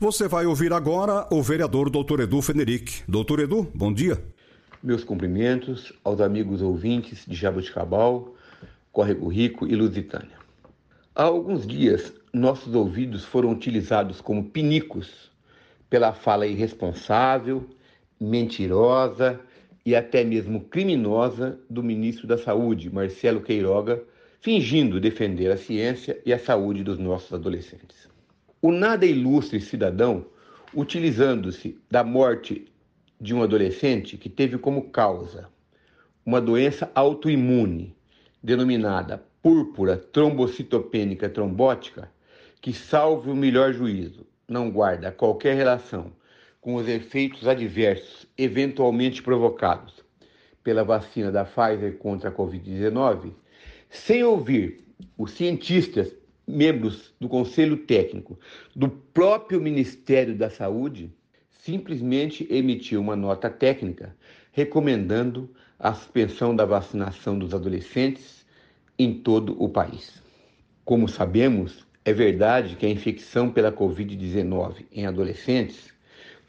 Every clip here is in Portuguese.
Você vai ouvir agora o vereador Dr. Edu Feneric. Doutor Edu, bom dia. Meus cumprimentos aos amigos ouvintes de Jabuticabal, Córrego Rico e Lusitânia. Há alguns dias, nossos ouvidos foram utilizados como pinicos pela fala irresponsável, mentirosa e até mesmo criminosa do ministro da Saúde, Marcelo Queiroga, fingindo defender a ciência e a saúde dos nossos adolescentes. O nada ilustre cidadão, utilizando-se da morte de um adolescente que teve como causa uma doença autoimune denominada púrpura trombocitopênica trombótica, que, salve o melhor juízo, não guarda qualquer relação com os efeitos adversos eventualmente provocados pela vacina da Pfizer contra a Covid-19, sem ouvir os cientistas, membros do Conselho Técnico do próprio Ministério da Saúde, simplesmente emitiu uma nota técnica recomendando a suspensão da vacinação dos adolescentes em todo o país. Como sabemos, é verdade que a infecção pela Covid-19 em adolescentes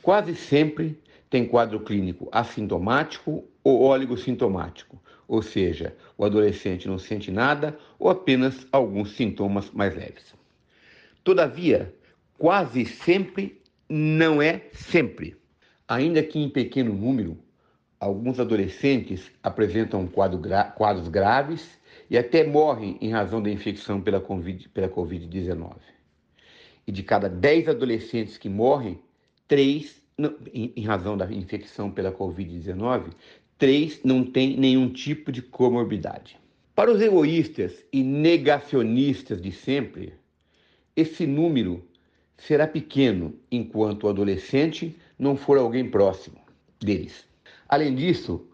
quase sempre tem quadro clínico assintomático ou oligossintomático, ou seja, o adolescente não sente nada ou apenas alguns sintomas mais leves. Todavia, quase sempre não é sempre. Ainda que em pequeno número, alguns adolescentes apresentam quadro gra quadros graves e até morrem em razão da infecção pela Covid-19. Pela COVID e de cada 10 adolescentes que morrem, 3, em, em razão da infecção pela Covid-19, 3 não têm nenhum tipo de comorbidade. Para os egoístas e negacionistas de sempre, esse número será pequeno enquanto o adolescente não for alguém próximo deles. Além disso,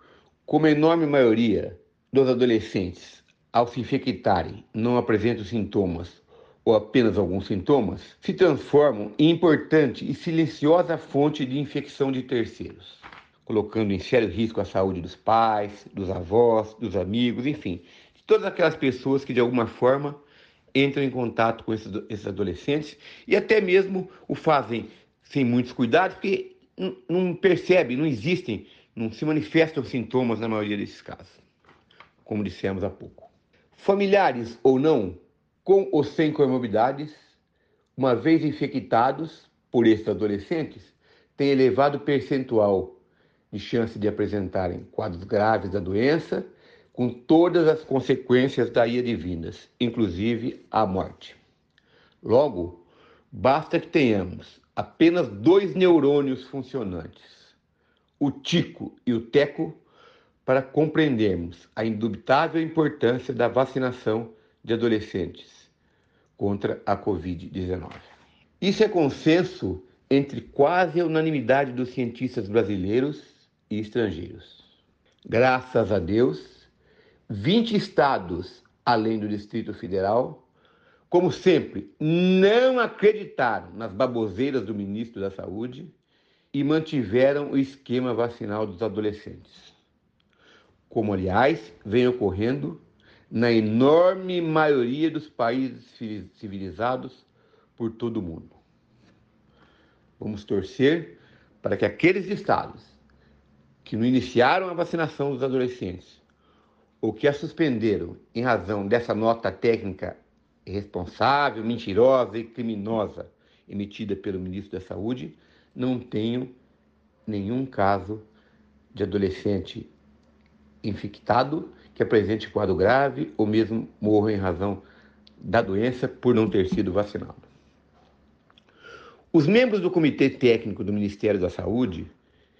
como a enorme maioria dos adolescentes, ao se infectarem, não apresentam sintomas ou apenas alguns sintomas, se transformam em importante e silenciosa fonte de infecção de terceiros, colocando em sério risco a saúde dos pais, dos avós, dos amigos, enfim, de todas aquelas pessoas que de alguma forma entram em contato com esses, esses adolescentes e até mesmo o fazem sem muitos cuidados, porque não percebem, não existem não se manifestam sintomas na maioria desses casos, como dissemos há pouco. Familiares ou não, com ou sem comorbidades, uma vez infectados por esses adolescentes, têm elevado percentual de chance de apresentarem quadros graves da doença, com todas as consequências daí advindas, inclusive a morte. Logo, basta que tenhamos apenas dois neurônios funcionantes o Tico e o Teco para compreendermos a indubitável importância da vacinação de adolescentes contra a Covid-19. Isso é consenso entre quase a unanimidade dos cientistas brasileiros e estrangeiros. Graças a Deus, 20 estados, além do Distrito Federal, como sempre, não acreditaram nas baboseiras do ministro da Saúde e mantiveram o esquema vacinal dos adolescentes, como, aliás, vem ocorrendo na enorme maioria dos países civilizados por todo o mundo. Vamos torcer para que aqueles estados que não iniciaram a vacinação dos adolescentes ou que a suspenderam em razão dessa nota técnica irresponsável, mentirosa e criminosa emitida pelo ministro da Saúde, não tenho nenhum caso de adolescente infectado que apresente quadro grave ou mesmo morra em razão da doença por não ter sido vacinado. Os membros do Comitê Técnico do Ministério da Saúde,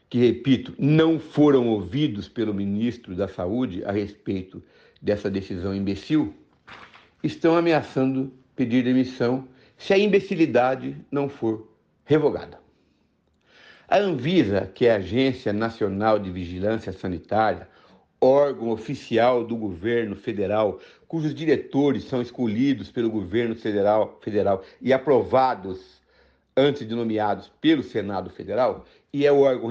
que, repito, não foram ouvidos pelo ministro da Saúde a respeito dessa decisão imbecil, estão ameaçando pedir demissão se a imbecilidade não for revogada. A Anvisa, que é a Agência Nacional de Vigilância Sanitária, órgão oficial do governo federal, cujos diretores são escolhidos pelo governo federal, federal e aprovados antes de nomeados pelo Senado Federal, e, é o órgão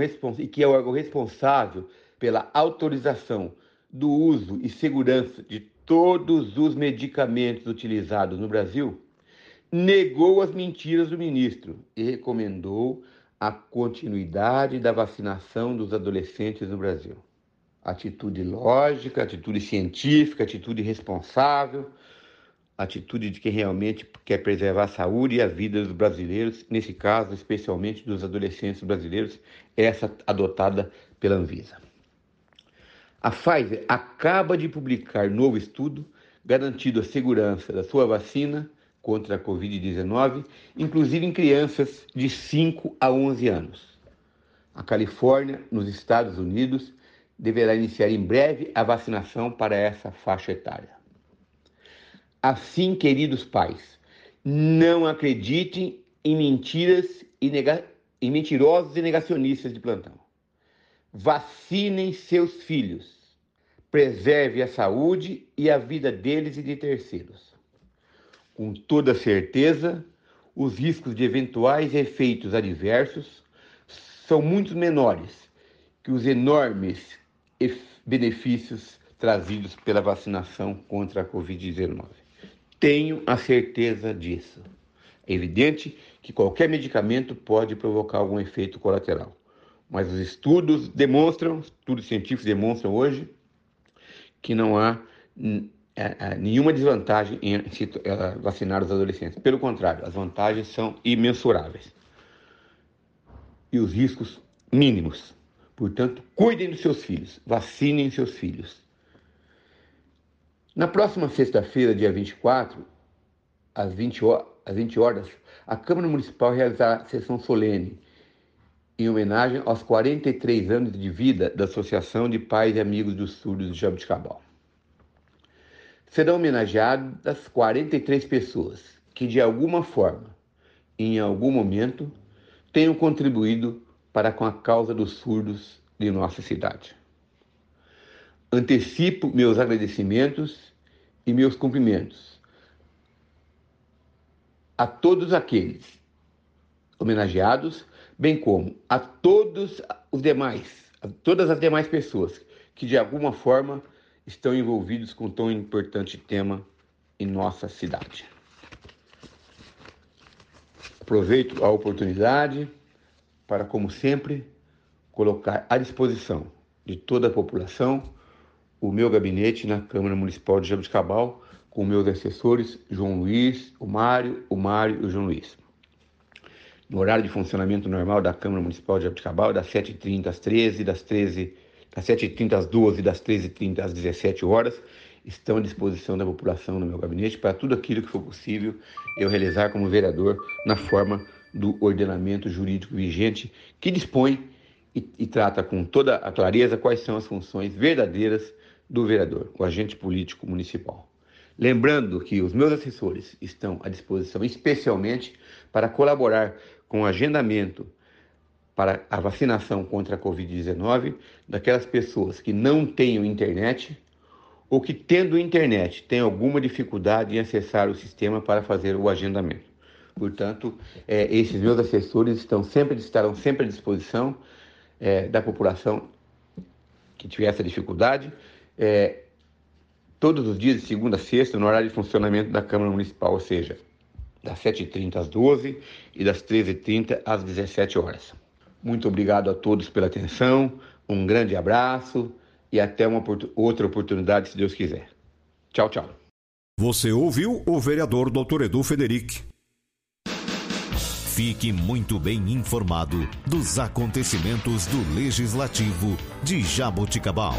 que é o órgão responsável pela autorização do uso e segurança de todos os medicamentos utilizados no Brasil, negou as mentiras do ministro e recomendou a continuidade da vacinação dos adolescentes no Brasil. Atitude lógica, atitude científica, atitude responsável, atitude de quem realmente quer preservar a saúde e a vida dos brasileiros, nesse caso, especialmente dos adolescentes brasileiros, essa adotada pela Anvisa. A Pfizer acaba de publicar novo estudo garantindo a segurança da sua vacina contra a Covid-19, inclusive em crianças de 5 a 11 anos. A Califórnia, nos Estados Unidos, deverá iniciar em breve a vacinação para essa faixa etária. Assim, queridos pais, não acreditem em mentiras e, nega... mentirosos e negacionistas de plantão. Vacinem seus filhos. Preserve a saúde e a vida deles e de terceiros. Com toda certeza, os riscos de eventuais efeitos adversos são muito menores que os enormes benefícios trazidos pela vacinação contra a Covid-19. Tenho a certeza disso. É evidente que qualquer medicamento pode provocar algum efeito colateral, mas os estudos demonstram, estudos científicos demonstram hoje, que não há é, é, nenhuma desvantagem em é, vacinar os adolescentes. Pelo contrário, as vantagens são imensuráveis e os riscos mínimos. Portanto, cuidem dos seus filhos, vacinem seus filhos. Na próxima sexta-feira, dia 24, às 20, às 20 horas, a Câmara Municipal realizará sessão solene em homenagem aos 43 anos de vida da Associação de Pais e Amigos dos Surdos de Jabuticabal. Serão homenageadas 43 pessoas que, de alguma forma, em algum momento, tenham contribuído para com a causa dos surdos de nossa cidade. Antecipo meus agradecimentos e meus cumprimentos a todos aqueles homenageados, bem como a todos os demais, a todas as demais pessoas que de alguma forma estão envolvidos com tão importante tema em nossa cidade. Aproveito a oportunidade para, como sempre, colocar à disposição de toda a população o meu gabinete na Câmara Municipal de Jabuticabal, com meus assessores João Luiz, o Mário, o Mário e o João Luiz. No horário de funcionamento normal da Câmara Municipal de Jabuticabal, das 7h30 às 13 das 13 das 7h30 às 12 das 13h30 às 17 horas, estão à disposição da população no meu gabinete para tudo aquilo que for possível eu realizar como vereador na forma do ordenamento jurídico vigente, que dispõe e, e trata com toda a clareza quais são as funções verdadeiras do vereador, o agente político municipal. Lembrando que os meus assessores estão à disposição especialmente para colaborar com o agendamento para a vacinação contra a Covid-19 daquelas pessoas que não tenham internet ou que, tendo internet, têm alguma dificuldade em acessar o sistema para fazer o agendamento. Portanto, é, esses meus assessores estão sempre, estarão sempre à disposição é, da população que tiver essa dificuldade, é, todos os dias, de segunda a sexta, no horário de funcionamento da Câmara Municipal, ou seja, das 7h30 às 12 e das 13h30 às 17 horas. Muito obrigado a todos pela atenção, um grande abraço e até uma outra oportunidade, se Deus quiser. Tchau, tchau. Você ouviu o vereador Dr. Edu Federic. Fique muito bem informado dos acontecimentos do Legislativo de Jaboticabal.